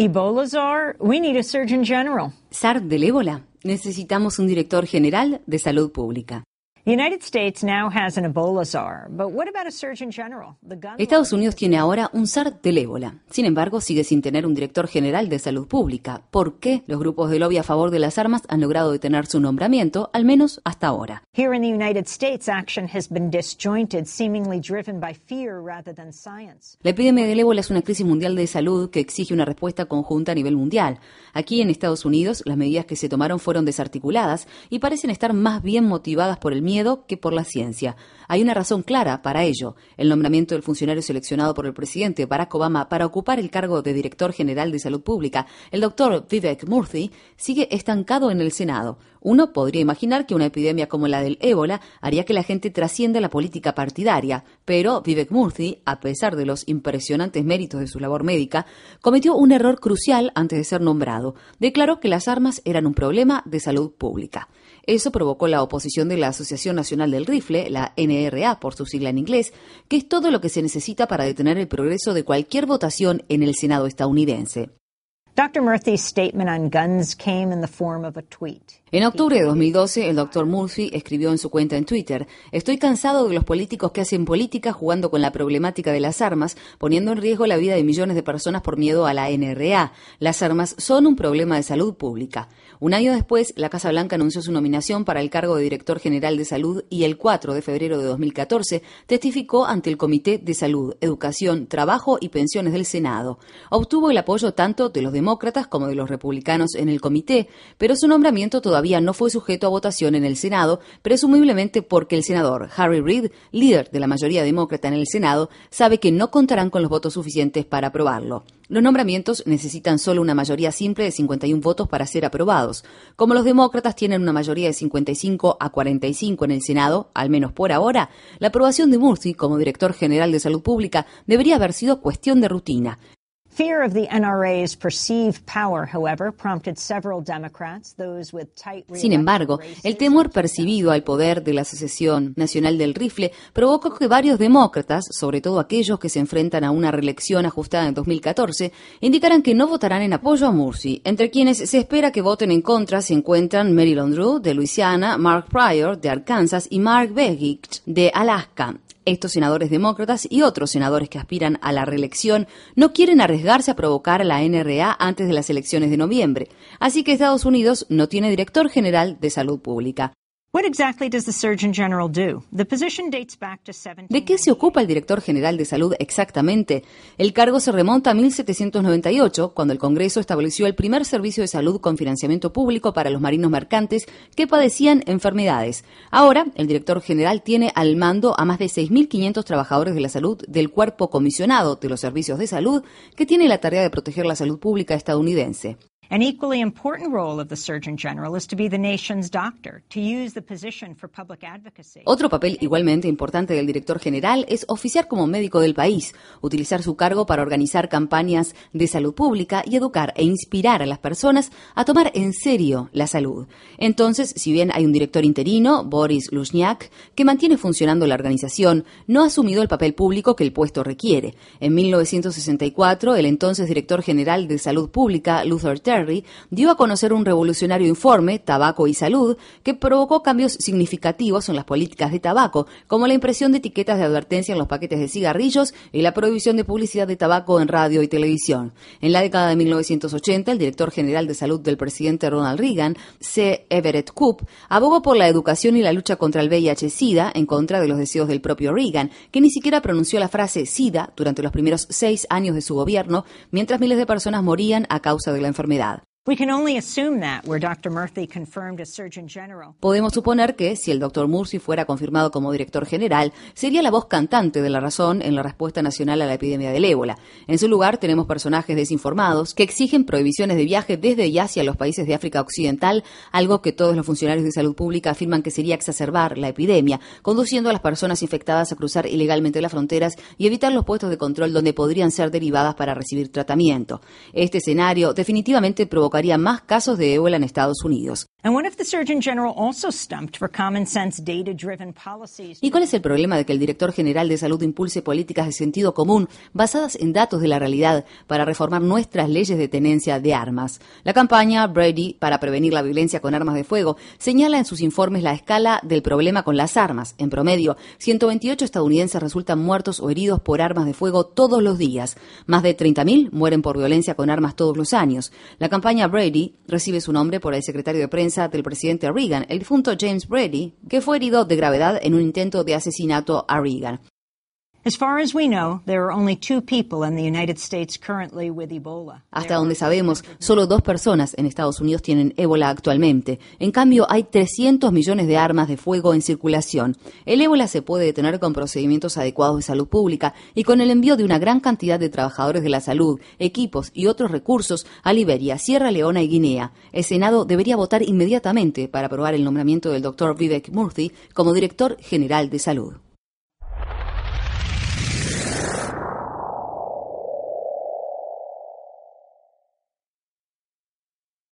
Ebola czar, we need a surgeon general. SARS del ébola. Necesitamos un director general de salud pública. Estados Unidos tiene ahora un SAR del ébola. Sin embargo, sigue sin tener un director general de salud pública. ¿Por qué los grupos de lobby a favor de las armas han logrado detener su nombramiento, al menos hasta ahora? La epidemia del ébola es una crisis mundial de salud que exige una respuesta conjunta a nivel mundial. Aquí en Estados Unidos, las medidas que se tomaron fueron desarticuladas y parecen estar más bien motivadas por el miedo que por la ciencia. Hay una razón clara para ello. El nombramiento del funcionario seleccionado por el presidente Barack Obama para ocupar el cargo de director general de salud pública, el doctor Vivek Murthy, sigue estancado en el Senado. Uno podría imaginar que una epidemia como la del ébola haría que la gente trascienda la política partidaria, pero Vivek Murthy, a pesar de los impresionantes méritos de su labor médica, cometió un error crucial antes de ser nombrado. Declaró que las armas eran un problema de salud pública. Eso provocó la oposición de la Asociación Nacional del Rifle, la NRA por su sigla en inglés, que es todo lo que se necesita para detener el progreso de cualquier votación en el Senado estadounidense. En octubre de 2012, el Dr. Murphy escribió en su cuenta en Twitter, Estoy cansado de los políticos que hacen política jugando con la problemática de las armas, poniendo en riesgo la vida de millones de personas por miedo a la NRA. Las armas son un problema de salud pública. Un año después, la Casa Blanca anunció su nominación para el cargo de director general de salud y el 4 de febrero de 2014 testificó ante el Comité de Salud, Educación, Trabajo y Pensiones del Senado. Obtuvo el apoyo tanto de los demócratas como de los republicanos en el comité, pero su nombramiento todavía no fue sujeto a votación en el Senado, presumiblemente porque el senador Harry Reid, líder de la mayoría demócrata en el Senado, sabe que no contarán con los votos suficientes para aprobarlo. Los nombramientos necesitan solo una mayoría simple de 51 votos para ser aprobados. Como los demócratas tienen una mayoría de 55 a 45 en el Senado, al menos por ahora, la aprobación de Murphy como director general de salud pública debería haber sido cuestión de rutina. Sin embargo, el temor percibido al poder de la Asociación Nacional del Rifle provocó que varios demócratas, sobre todo aquellos que se enfrentan a una reelección ajustada en 2014, indicaran que no votarán en apoyo a Murphy. Entre quienes se espera que voten en contra se encuentran Mary Drew de Luisiana, Mark Pryor de Arkansas y Mark Begich de Alaska. Estos senadores demócratas y otros senadores que aspiran a la reelección no quieren arriesgarse a provocar a la NRA antes de las elecciones de noviembre, así que Estados Unidos no tiene director general de salud pública. ¿De qué se ocupa el director general de salud exactamente? El cargo se remonta a 1798, cuando el Congreso estableció el primer servicio de salud con financiamiento público para los marinos mercantes que padecían enfermedades. Ahora, el director general tiene al mando a más de 6.500 trabajadores de la salud del cuerpo comisionado de los servicios de salud que tiene la tarea de proteger la salud pública estadounidense. An equally important role of the Surgeon General is to be the nation's doctor, to use the position for public advocacy. Otro papel igualmente importante del director general es oficiar como médico del país, utilizar su cargo para organizar campañas de salud pública y educar e inspirar a las personas a tomar en serio la salud. Entonces, si bien hay un director interino, Boris Lushniak, que mantiene funcionando la organización, no ha asumido el papel público que el puesto requiere. En 1964, el entonces director general de salud pública, Luther Dio a conocer un revolucionario informe, Tabaco y Salud, que provocó cambios significativos en las políticas de tabaco, como la impresión de etiquetas de advertencia en los paquetes de cigarrillos y la prohibición de publicidad de tabaco en radio y televisión. En la década de 1980, el director general de salud del presidente Ronald Reagan, C. Everett Koop, abogó por la educación y la lucha contra el VIH-Sida en contra de los deseos del propio Reagan, que ni siquiera pronunció la frase SIDA durante los primeros seis años de su gobierno, mientras miles de personas morían a causa de la enfermedad. Podemos suponer que, si el Dr. Murphy fuera confirmado como director general, sería la voz cantante de la razón en la respuesta nacional a la epidemia del ébola. En su lugar, tenemos personajes desinformados que exigen prohibiciones de viaje desde y hacia los países de África Occidental, algo que todos los funcionarios de salud pública afirman que sería exacerbar la epidemia, conduciendo a las personas infectadas a cruzar ilegalmente las fronteras y evitar los puestos de control donde podrían ser derivadas para recibir tratamiento. Este escenario definitivamente provoca más casos de ébola en Estados Unidos. ¿Y cuál es el problema de que el director general de salud impulse políticas de sentido común basadas en datos de la realidad para reformar nuestras leyes de tenencia de armas? La campaña Brady para prevenir la violencia con armas de fuego señala en sus informes la escala del problema con las armas. En promedio, 128 estadounidenses resultan muertos o heridos por armas de fuego todos los días. Más de 30.000 mueren por violencia con armas todos los años. La campaña Brady recibe su nombre por el secretario de prensa del presidente Reagan, el difunto James Brady, que fue herido de gravedad en un intento de asesinato a Reagan. Hasta donde sabemos, solo dos personas en Estados Unidos tienen ébola actualmente. En cambio, hay 300 millones de armas de fuego en circulación. El ébola se puede detener con procedimientos adecuados de salud pública y con el envío de una gran cantidad de trabajadores de la salud, equipos y otros recursos a Liberia, Sierra Leona y Guinea. El Senado debería votar inmediatamente para aprobar el nombramiento del doctor Vivek Murthy como director general de salud.